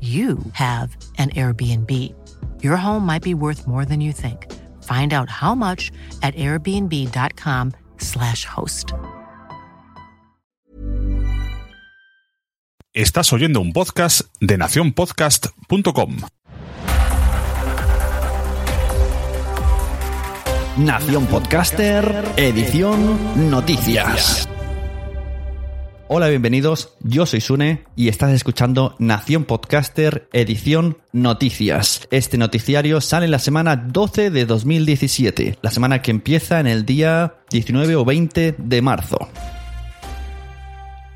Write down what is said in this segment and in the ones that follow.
you have an Airbnb. Your home might be worth more than you think. Find out how much at airbnb.com/slash host. Estás oyendo un podcast de nacionpodcast.com. Nación Podcaster, edición Noticias. Hola, bienvenidos. Yo soy Sune y estás escuchando Nación Podcaster, edición Noticias. Este noticiario sale en la semana 12 de 2017, la semana que empieza en el día 19 o 20 de marzo.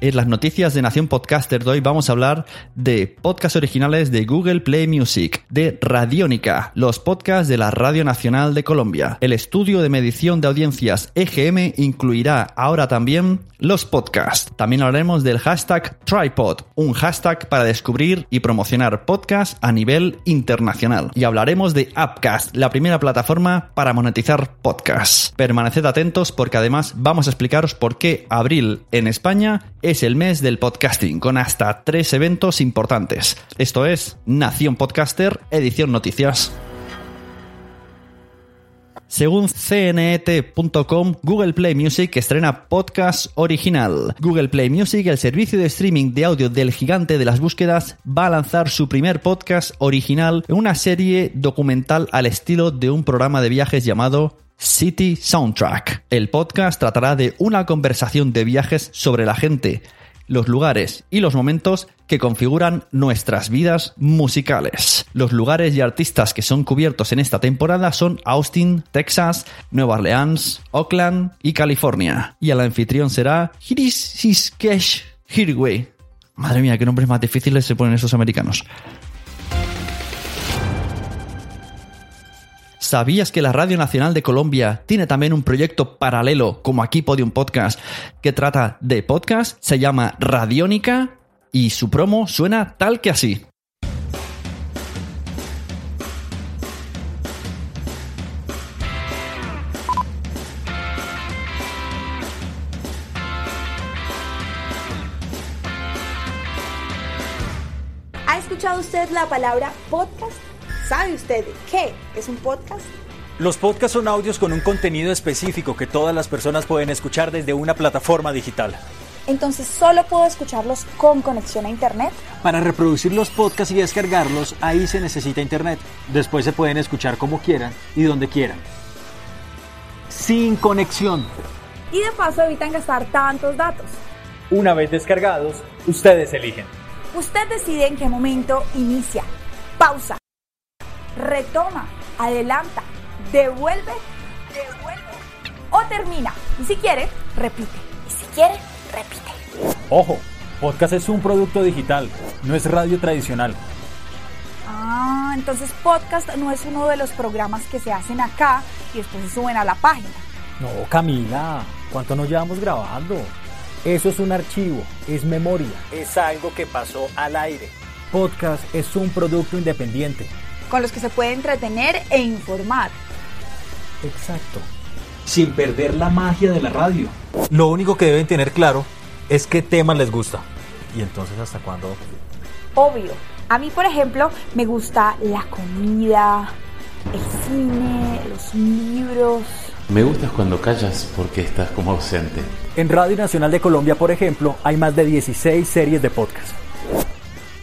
En las noticias de Nación Podcaster de hoy vamos a hablar de podcasts originales de Google Play Music, de Radiónica, los podcasts de la Radio Nacional de Colombia. El estudio de medición de audiencias EGM incluirá ahora también los podcasts. También hablaremos del hashtag Tripod, un hashtag para descubrir y promocionar podcasts a nivel internacional. Y hablaremos de Appcast, la primera plataforma para monetizar podcasts. Permaneced atentos porque además vamos a explicaros por qué abril en España es el mes del podcasting, con hasta tres eventos importantes. Esto es Nación Podcaster, edición noticias. Según cnet.com, Google Play Music estrena podcast original. Google Play Music, el servicio de streaming de audio del gigante de las búsquedas, va a lanzar su primer podcast original en una serie documental al estilo de un programa de viajes llamado City Soundtrack. El podcast tratará de una conversación de viajes sobre la gente, los lugares y los momentos que configuran nuestras vidas musicales. Los lugares y artistas que son cubiertos en esta temporada son Austin, Texas, Nueva Orleans, Oakland y California. Y el anfitrión será Hirisiskesh Hirway. Madre mía, qué nombres más difíciles se ponen esos americanos. ¿Sabías que la Radio Nacional de Colombia tiene también un proyecto paralelo, como aquí Podium Podcast, que trata de podcast? Se llama Radiónica y su promo suena tal que así. ¿Ha escuchado usted la palabra podcast? ¿Sabe usted qué es un podcast? Los podcasts son audios con un contenido específico que todas las personas pueden escuchar desde una plataforma digital. Entonces solo puedo escucharlos con conexión a internet. Para reproducir los podcasts y descargarlos, ahí se necesita internet. Después se pueden escuchar como quieran y donde quieran. Sin conexión. Y de paso evitan gastar tantos datos. Una vez descargados, ustedes eligen. Usted decide en qué momento inicia, pausa, retoma, adelanta, devuelve, devuelve o termina. Y si quiere, repite. Y si quiere, repite. Ojo, podcast es un producto digital, no es radio tradicional. Ah, entonces podcast no es uno de los programas que se hacen acá y después se suben a la página. No, Camila, ¿cuánto nos llevamos grabando? Eso es un archivo, es memoria, es algo que pasó al aire. Podcast es un producto independiente. Con los que se puede entretener e informar. Exacto. Sin perder la magia de la radio. Lo único que deben tener claro es qué tema les gusta. Y entonces hasta cuándo. Obvio. A mí, por ejemplo, me gusta la comida, el cine, los libros. Me gustas cuando callas porque estás como ausente. En Radio Nacional de Colombia, por ejemplo, hay más de 16 series de podcast.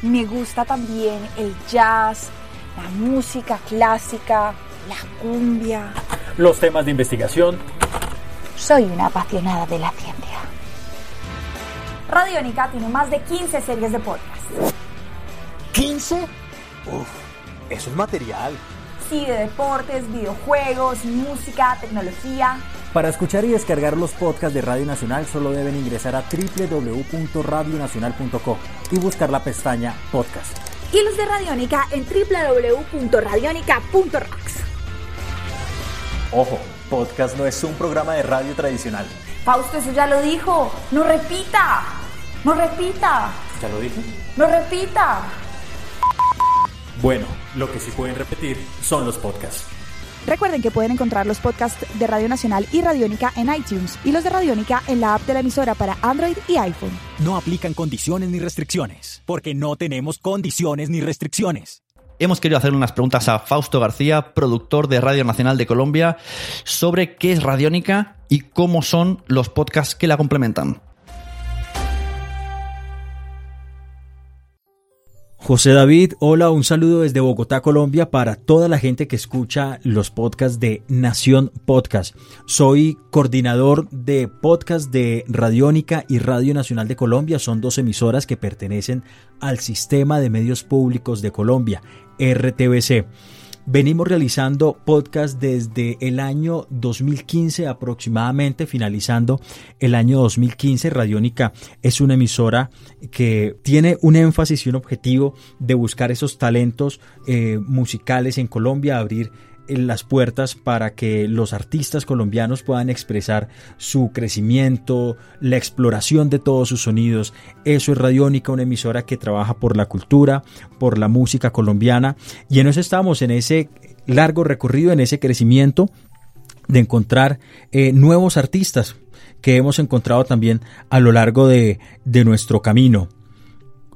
Me gusta también el jazz, la música clásica, la cumbia. Los temas de investigación. Soy una apasionada de la ciencia. Radiónica tiene más de 15 series de podcast. ¿15? Uf, eso es material. Sí, de deportes, videojuegos, música, tecnología. Para escuchar y descargar los podcasts de Radio Nacional solo deben ingresar a www.radionacional.co y buscar la pestaña Podcast. Y los de Radiónica en www.radionica.rocks. Ojo, podcast no es un programa de radio tradicional. Fausto, eso ya lo dijo. No repita. No repita. ¿Ya lo dije? No repita. Bueno, lo que sí pueden repetir son los podcasts. Recuerden que pueden encontrar los podcasts de Radio Nacional y Radiónica en iTunes y los de Radiónica en la app de la emisora para Android y iPhone. No aplican condiciones ni restricciones, porque no tenemos condiciones ni restricciones. Hemos querido hacer unas preguntas a Fausto García, productor de Radio Nacional de Colombia, sobre qué es Radiónica y cómo son los podcasts que la complementan. José David, hola, un saludo desde Bogotá, Colombia, para toda la gente que escucha los podcasts de Nación Podcast. Soy coordinador de podcast de Radiónica y Radio Nacional de Colombia. Son dos emisoras que pertenecen al Sistema de Medios Públicos de Colombia, RTBC. Venimos realizando podcast desde el año 2015 aproximadamente, finalizando el año 2015. Radiónica es una emisora que tiene un énfasis y un objetivo de buscar esos talentos eh, musicales en Colombia, abrir las puertas para que los artistas colombianos puedan expresar su crecimiento, la exploración de todos sus sonidos. Eso es Radiónica, una emisora que trabaja por la cultura, por la música colombiana. Y en eso estamos, en ese largo recorrido, en ese crecimiento de encontrar eh, nuevos artistas que hemos encontrado también a lo largo de, de nuestro camino.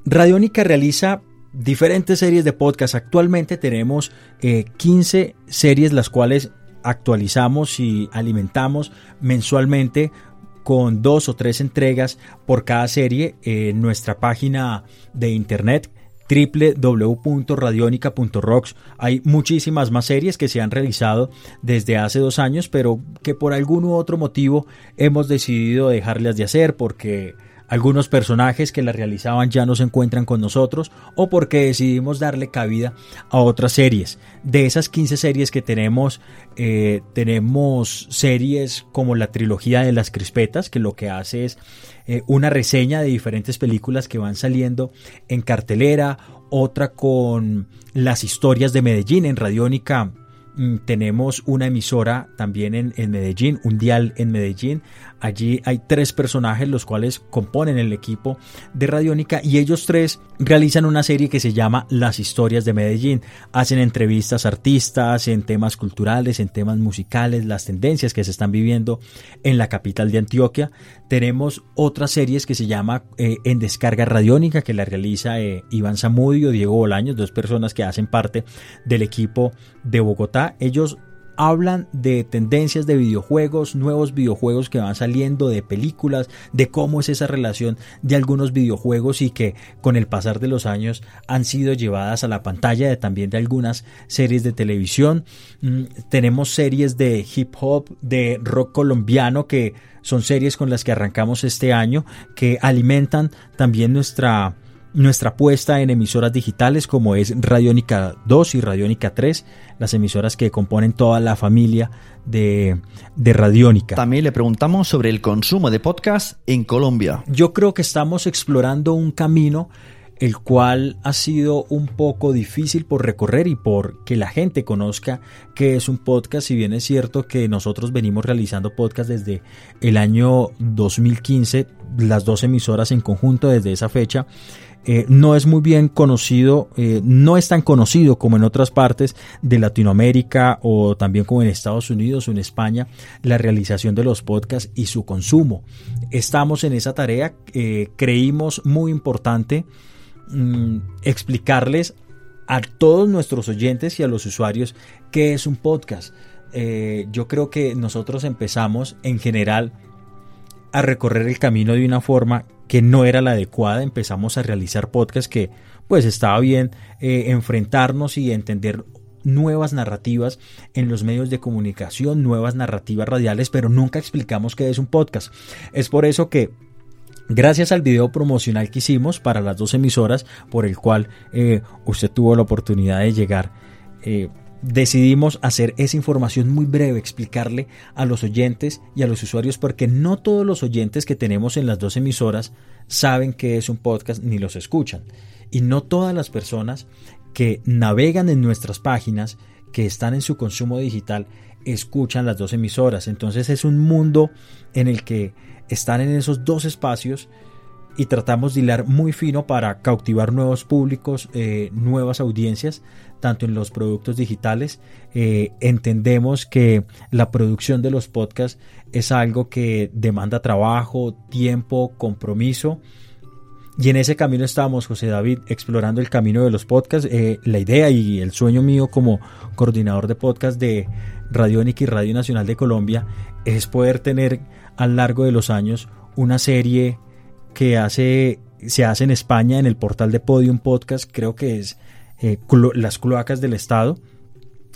Radiónica realiza diferentes series de podcast. Actualmente tenemos 15 eh, series las cuales actualizamos y alimentamos mensualmente con dos o tres entregas por cada serie en nuestra página de internet www.radionica.rocks hay muchísimas más series que se han realizado desde hace dos años pero que por algún u otro motivo hemos decidido dejarlas de hacer porque algunos personajes que la realizaban ya no se encuentran con nosotros o porque decidimos darle cabida a otras series. De esas 15 series que tenemos, eh, tenemos series como la trilogía de las crispetas, que lo que hace es eh, una reseña de diferentes películas que van saliendo en cartelera, otra con las historias de Medellín en Radiónica mm, tenemos una emisora también en, en, Medellín, un dial en Medellín. Allí hay tres personajes los cuales componen el equipo de Radiónica y ellos tres realizan una serie que se llama Las historias de Medellín. Hacen entrevistas a artistas en temas culturales, en temas musicales, las tendencias que se están viviendo en la capital de Antioquia. Tenemos otras series que se llama eh, En Descarga Radiónica que la realiza eh, Iván Zamudio, Diego Bolaños, dos personas que hacen parte del equipo de Bogotá. Ellos hablan de tendencias de videojuegos, nuevos videojuegos que van saliendo, de películas, de cómo es esa relación de algunos videojuegos y que con el pasar de los años han sido llevadas a la pantalla de también de algunas series de televisión. Mm, tenemos series de hip hop, de rock colombiano que son series con las que arrancamos este año que alimentan también nuestra nuestra apuesta en emisoras digitales como es Radiónica 2 y Radiónica 3, las emisoras que componen toda la familia de, de Radiónica. También le preguntamos sobre el consumo de podcast en Colombia. Yo creo que estamos explorando un camino el cual ha sido un poco difícil por recorrer y por que la gente conozca que es un podcast, si bien es cierto que nosotros venimos realizando podcast desde el año 2015, las dos emisoras en conjunto desde esa fecha, eh, no es muy bien conocido, eh, no es tan conocido como en otras partes de Latinoamérica o también como en Estados Unidos o en España, la realización de los podcasts y su consumo. Estamos en esa tarea, eh, creímos muy importante mm, explicarles a todos nuestros oyentes y a los usuarios qué es un podcast. yo creo que nosotros empezamos en general a recorrer el camino de una forma que no era la adecuada, empezamos a realizar podcasts que pues estaba bien eh, enfrentarnos y entender nuevas narrativas en los medios de comunicación, nuevas narrativas radiales, pero nunca explicamos qué es un podcast. Es por eso que Gracias al video promocional que hicimos para las dos emisoras, por el cual eh, usted tuvo la oportunidad de llegar, eh, decidimos hacer esa información muy breve, explicarle a los oyentes y a los usuarios, porque no todos los oyentes que tenemos en las dos emisoras saben que es un podcast ni los escuchan. Y no todas las personas que navegan en nuestras páginas, que están en su consumo digital, escuchan las dos emisoras. Entonces es un mundo en el que están en esos dos espacios y tratamos de hilar muy fino para cautivar nuevos públicos, eh, nuevas audiencias, tanto en los productos digitales. Eh, entendemos que la producción de los podcasts es algo que demanda trabajo, tiempo, compromiso. Y en ese camino estamos, José David, explorando el camino de los podcasts. Eh, la idea y el sueño mío como coordinador de podcast de Radiónica y Radio Nacional de Colombia es poder tener a lo largo de los años una serie que hace, se hace en España en el portal de Podium Podcast, creo que es eh, Las Cloacas del Estado.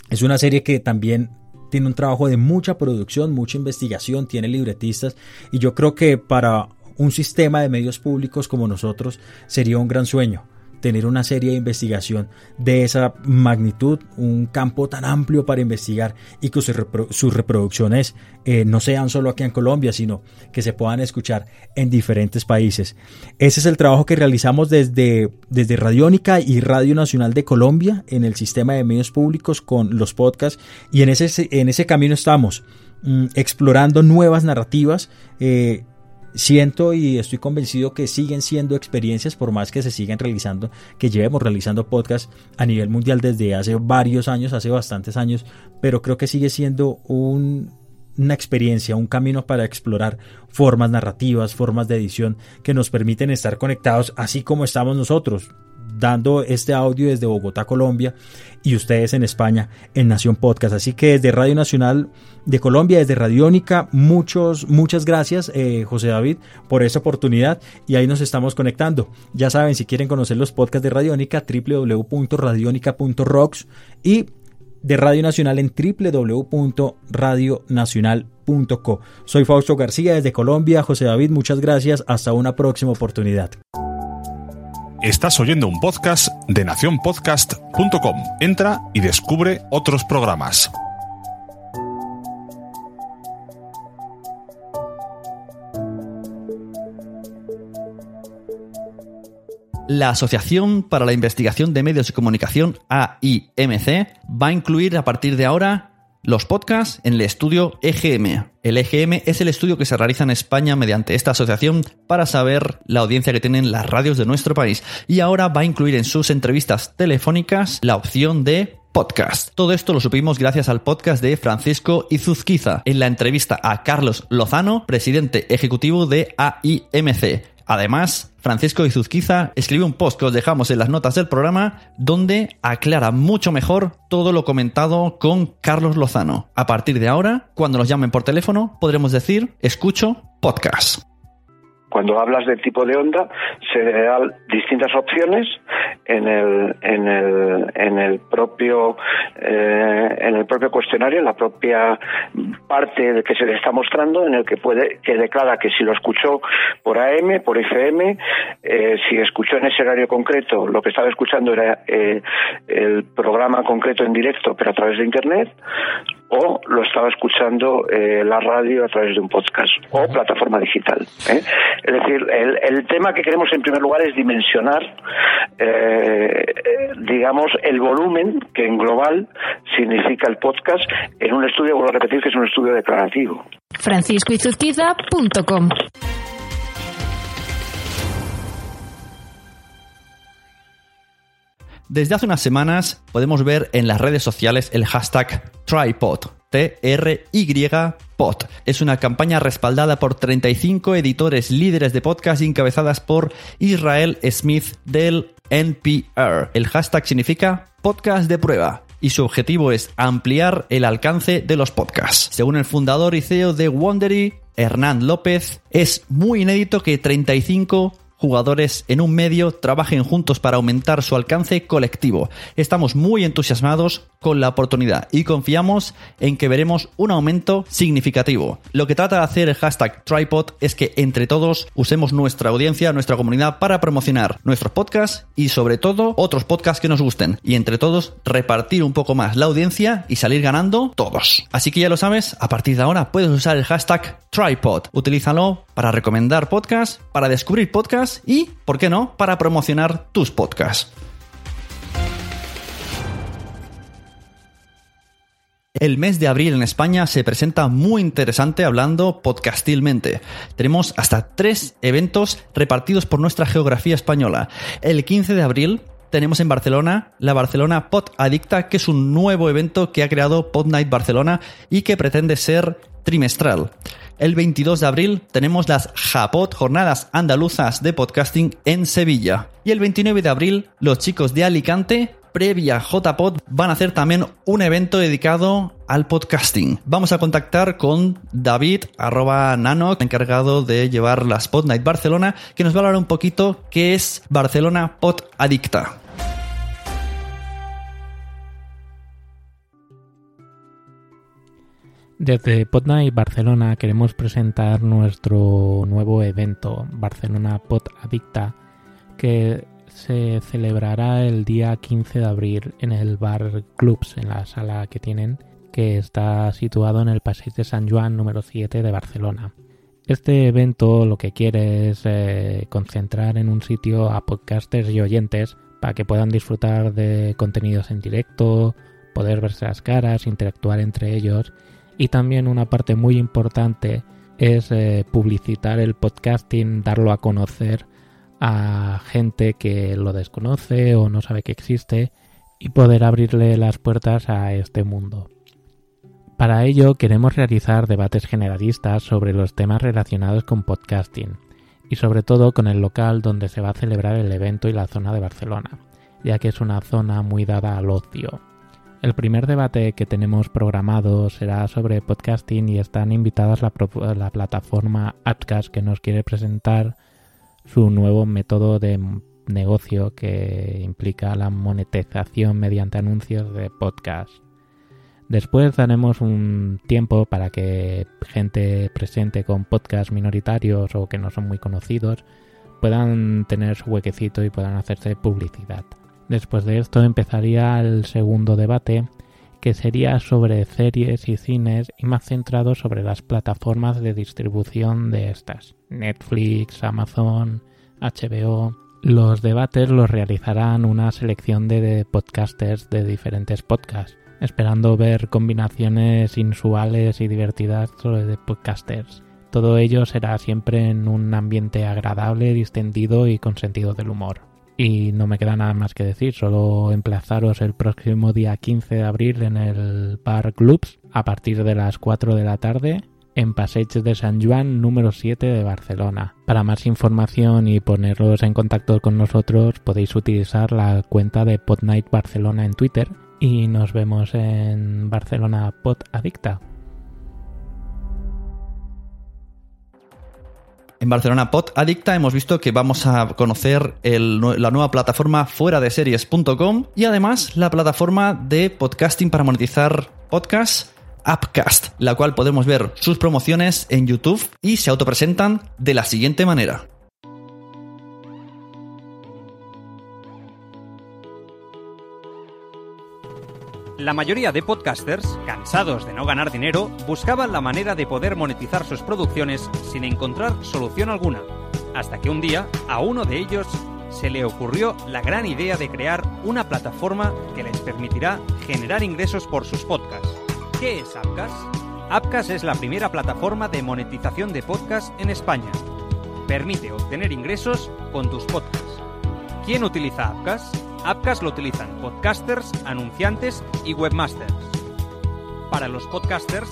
Es una serie que también tiene un trabajo de mucha producción, mucha investigación, tiene libretistas y yo creo que para un sistema de medios públicos como nosotros sería un gran sueño tener una serie de investigación de esa magnitud, un campo tan amplio para investigar y que sus reproducciones eh, no sean solo aquí en Colombia, sino que se puedan escuchar en diferentes países. Ese es el trabajo que realizamos desde, desde Radiónica y Radio Nacional de Colombia en el sistema de medios públicos con los podcasts y en ese, en ese camino estamos mm, explorando nuevas narrativas. Eh, siento y estoy convencido que siguen siendo experiencias por más que se sigan realizando, que llevemos realizando podcasts a nivel mundial desde hace varios años, hace bastantes años, pero creo que sigue siendo una experiencia, un camino para explorar formas narrativas, formas de edición que nos permiten estar conectados así como estamos nosotros dando este audio desde Bogotá, Colombia, y ustedes en España en Nación Podcast. Así que desde Radio Nacional de Colombia, desde Radiónica, muchos, muchas gracias, eh, José David, por esa oportunidad y ahí nos estamos conectando. Ya saben, si quieren conocer los podcasts de Radiónica, www.radionica.rocks y de Radio Nacional en www.radionacional.co. Soy Fausto García desde Colombia. José David, muchas gracias. Hasta una próxima oportunidad. Estás oyendo un podcast de nacionpodcast.com. Entra y descubre otros programas. La Asociación para la Investigación de Medios de Comunicación, AIMC, va a incluir a partir de ahora los podcasts en el estudio EGM. El EGM es el estudio que se realiza en España mediante esta asociación para saber la audiencia que tienen las radios de nuestro país y ahora va a incluir en sus entrevistas telefónicas la opción de podcast. Todo esto lo supimos gracias al podcast de Francisco Izuzquiza en la entrevista a Carlos Lozano, presidente ejecutivo de AIMC Además, Francisco Izuzquiza escribe un post que os dejamos en las notas del programa donde aclara mucho mejor todo lo comentado con Carlos Lozano. A partir de ahora, cuando nos llamen por teléfono, podremos decir escucho podcast. Cuando hablas del tipo de onda, se dan distintas opciones en el, en el, en el propio eh, en el propio cuestionario, en la propia parte que se le está mostrando, en el que puede que declara que si lo escuchó por AM, por FM, eh, si escuchó en ese horario concreto, lo que estaba escuchando era eh, el programa concreto en directo, pero a través de internet, o lo estaba escuchando eh, la radio a través de un podcast o plataforma digital. ¿eh? Es decir, el, el, tema que queremos en primer lugar es dimensionar, eh, digamos, el volumen que en global significa el podcast en un estudio, vuelvo a repetir, que es un estudio declarativo. franciscoizuzquiza.com Desde hace unas semanas podemos ver en las redes sociales el hashtag Tripod, T-R-Y-Pod. Es una campaña respaldada por 35 editores líderes de podcast encabezadas por Israel Smith del NPR. El hashtag significa podcast de prueba y su objetivo es ampliar el alcance de los podcasts. Según el fundador y CEO de Wondery, Hernán López, es muy inédito que 35 jugadores en un medio trabajen juntos para aumentar su alcance colectivo. Estamos muy entusiasmados con la oportunidad y confiamos en que veremos un aumento significativo. Lo que trata de hacer el hashtag Tripod es que entre todos usemos nuestra audiencia, nuestra comunidad para promocionar nuestros podcasts y sobre todo otros podcasts que nos gusten y entre todos repartir un poco más la audiencia y salir ganando todos. Así que ya lo sabes, a partir de ahora puedes usar el hashtag Tripod. Utilízalo para recomendar podcasts, para descubrir podcasts y, ¿por qué no?, para promocionar tus podcasts. El mes de abril en España se presenta muy interesante hablando podcastilmente. Tenemos hasta tres eventos repartidos por nuestra geografía española. El 15 de abril tenemos en Barcelona la Barcelona Pod Adicta, que es un nuevo evento que ha creado Pod Night Barcelona y que pretende ser trimestral. El 22 de abril tenemos las Japot, Jornadas Andaluzas de Podcasting en Sevilla. Y el 29 de abril, los chicos de Alicante, previa JPod, van a hacer también un evento dedicado al podcasting. Vamos a contactar con David, arroba Nanok, encargado de llevar las Pod Night Barcelona, que nos va a hablar un poquito qué es Barcelona Pod Adicta. Desde Podnight Barcelona queremos presentar nuestro nuevo evento, Barcelona Pod Adicta, que se celebrará el día 15 de abril en el Bar Clubs, en la sala que tienen, que está situado en el Paseo de San Juan número 7 de Barcelona. Este evento lo que quiere es eh, concentrar en un sitio a podcasters y oyentes para que puedan disfrutar de contenidos en directo, poder verse las caras, interactuar entre ellos y también una parte muy importante es eh, publicitar el podcasting, darlo a conocer a gente que lo desconoce o no sabe que existe y poder abrirle las puertas a este mundo. Para ello queremos realizar debates generalistas sobre los temas relacionados con podcasting y sobre todo con el local donde se va a celebrar el evento y la zona de Barcelona, ya que es una zona muy dada al ocio. El primer debate que tenemos programado será sobre podcasting y están invitadas la, la plataforma Adcast que nos quiere presentar su nuevo método de negocio que implica la monetización mediante anuncios de podcast. Después daremos un tiempo para que gente presente con podcasts minoritarios o que no son muy conocidos puedan tener su huequecito y puedan hacerse publicidad. Después de esto empezaría el segundo debate, que sería sobre series y cines y más centrado sobre las plataformas de distribución de estas, Netflix, Amazon, HBO. Los debates los realizarán una selección de podcasters de diferentes podcasts, esperando ver combinaciones inusuales y divertidas de podcasters. Todo ello será siempre en un ambiente agradable, distendido y con sentido del humor. Y no me queda nada más que decir, solo emplazaros el próximo día 15 de abril en el Bar Clubs a partir de las 4 de la tarde en Passeig de San Juan número 7 de Barcelona. Para más información y ponerlos en contacto con nosotros podéis utilizar la cuenta de Podnight Barcelona en Twitter y nos vemos en Barcelona Pod Adicta. En Barcelona Pod Adicta hemos visto que vamos a conocer la nueva plataforma fuera de series.com y además la plataforma de podcasting para monetizar podcasts Upcast, la cual podemos ver sus promociones en YouTube y se autopresentan de la siguiente manera. La mayoría de podcasters, cansados de no ganar dinero, buscaban la manera de poder monetizar sus producciones sin encontrar solución alguna. Hasta que un día, a uno de ellos se le ocurrió la gran idea de crear una plataforma que les permitirá generar ingresos por sus podcasts. ¿Qué es Apcas? Apcas es la primera plataforma de monetización de podcasts en España. Permite obtener ingresos con tus podcasts. ¿Quién utiliza Apcas? Apcas lo utilizan podcasters, anunciantes y webmasters. Para los podcasters,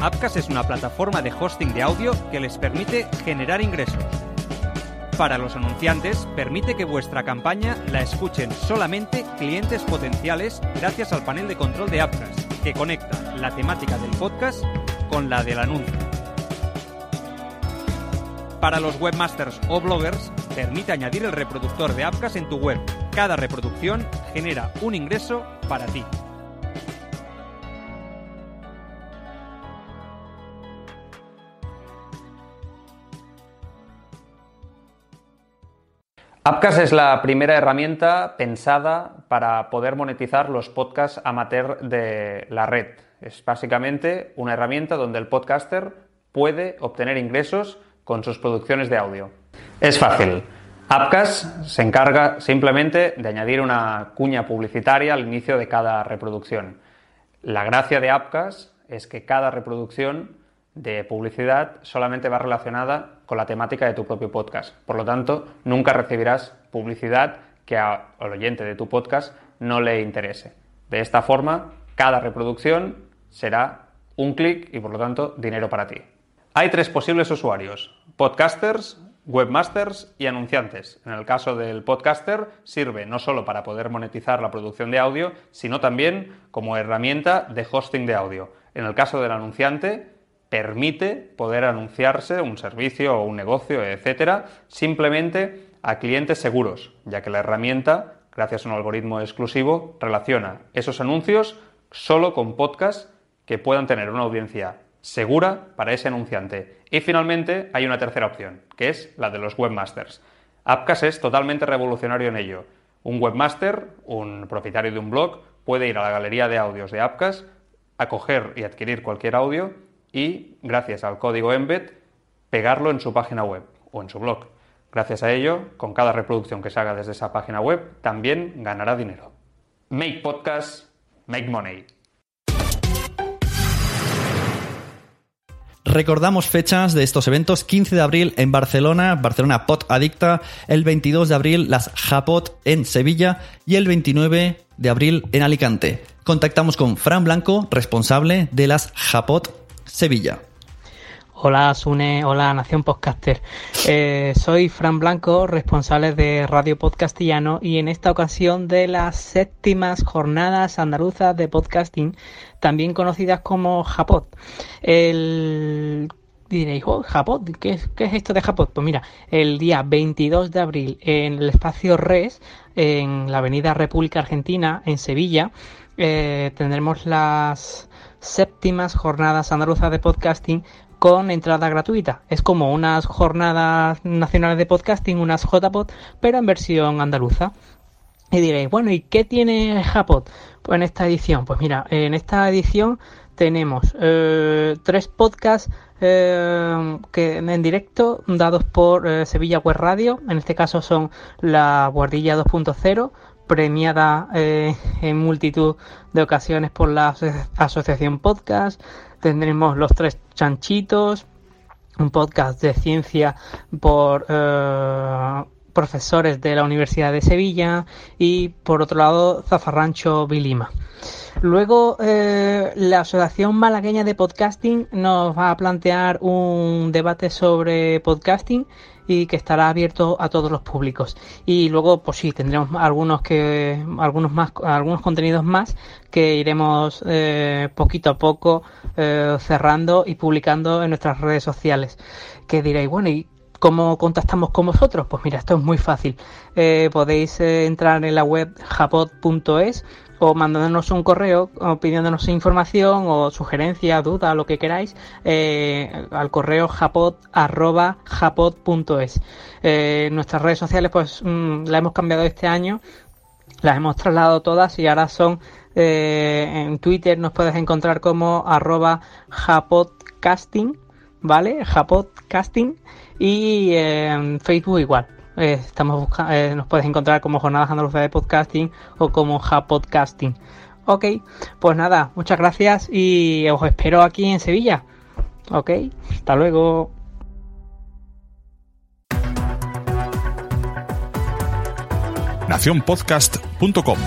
Apcas es una plataforma de hosting de audio que les permite generar ingresos. Para los anunciantes, permite que vuestra campaña la escuchen solamente clientes potenciales gracias al panel de control de Apcas, que conecta la temática del podcast con la del anuncio. Para los webmasters o bloggers, permite añadir el reproductor de Apcas en tu web. Cada reproducción genera un ingreso para ti. Apcas es la primera herramienta pensada para poder monetizar los podcasts amateur de la red. Es básicamente una herramienta donde el podcaster puede obtener ingresos con sus producciones de audio. Es fácil. Apcas se encarga simplemente de añadir una cuña publicitaria al inicio de cada reproducción. La gracia de Apcas es que cada reproducción de publicidad solamente va relacionada con la temática de tu propio podcast. Por lo tanto, nunca recibirás publicidad que al oyente de tu podcast no le interese. De esta forma, cada reproducción será un clic y por lo tanto dinero para ti. Hay tres posibles usuarios, podcasters, webmasters y anunciantes. En el caso del podcaster sirve no solo para poder monetizar la producción de audio, sino también como herramienta de hosting de audio. En el caso del anunciante permite poder anunciarse un servicio o un negocio, etcétera, simplemente a clientes seguros, ya que la herramienta, gracias a un algoritmo exclusivo, relaciona esos anuncios solo con podcasts que puedan tener una audiencia segura para ese anunciante. Y finalmente hay una tercera opción, que es la de los webmasters. Appcast es totalmente revolucionario en ello. Un webmaster, un propietario de un blog, puede ir a la galería de audios de Appcast, acoger y adquirir cualquier audio y, gracias al código embed, pegarlo en su página web o en su blog. Gracias a ello, con cada reproducción que se haga desde esa página web, también ganará dinero. Make podcast, make money. Recordamos fechas de estos eventos: 15 de abril en Barcelona, Barcelona Pot Adicta, el 22 de abril las Japot en Sevilla y el 29 de abril en Alicante. Contactamos con Fran Blanco, responsable de las Japot Sevilla. Hola Sune, hola Nación Podcaster. Eh, soy Fran Blanco, responsable de Radio Podcastillano y en esta ocasión de las séptimas jornadas andaluzas de podcasting, también conocidas como Japot. El diréis, oh, ¿qué es, ¿qué es esto de Japot? Pues mira, el día 22 de abril en el espacio RES, en la Avenida República Argentina, en Sevilla, eh, tendremos las séptimas jornadas andaluzas de podcasting con entrada gratuita. Es como unas jornadas nacionales de podcasting, unas JPod, pero en versión andaluza. Y diréis, bueno, ¿y qué tiene Japot pues en esta edición? Pues mira, en esta edición tenemos eh, tres podcasts eh, que en directo dados por eh, Sevilla Web Radio. En este caso son la Guardilla 2.0, premiada en multitud de ocasiones por la Asociación Podcast tendremos Los Tres Chanchitos, un podcast de ciencia por, eh, profesores de la Universidad de Sevilla y por otro lado Zafarrancho Vilima. Luego, eh, la Asociación Malagueña de Podcasting nos va a plantear un debate sobre podcasting y que estará abierto a todos los públicos. Y luego, pues sí, tendremos algunos que, algunos más, algunos contenidos más que iremos eh, poquito a poco eh, cerrando y publicando en nuestras redes sociales. Que diréis, bueno, ¿y ¿Cómo contactamos con vosotros? Pues mira, esto es muy fácil. podéis entrar en la web japot.es o mandándonos un correo o pidiéndonos información o sugerencia, duda, lo que queráis, eh, al correo japot.es. Eh, nuestras redes sociales, pues mm, la hemos cambiado este año, las hemos trasladado todas y ahora son eh, en Twitter nos puedes encontrar como arroba japodcasting, ¿vale? Japodcasting y en Facebook igual. Eh, estamos buscando, eh, nos puedes encontrar como Jornadas Andaluzas de Podcasting o como Japodcasting. Ok, pues nada, muchas gracias y os espero aquí en Sevilla. Ok, hasta luego. nacionpodcast.com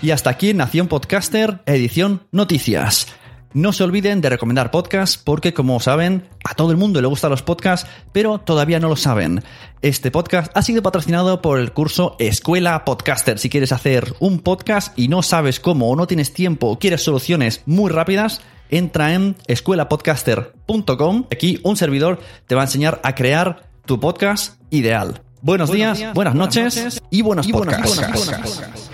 Y hasta aquí Nación Podcaster, edición Noticias. No se olviden de recomendar podcasts porque, como saben, a todo el mundo le gustan los podcasts, pero todavía no lo saben. Este podcast ha sido patrocinado por el curso Escuela Podcaster. Si quieres hacer un podcast y no sabes cómo o no tienes tiempo o quieres soluciones muy rápidas, entra en escuelapodcaster.com. Aquí un servidor te va a enseñar a crear tu podcast ideal. Buenos, días, buenas, noches, y buenos podcasts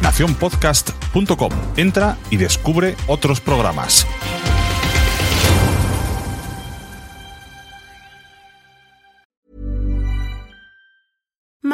nacionpodcast.com. Entra y descubre otros programas.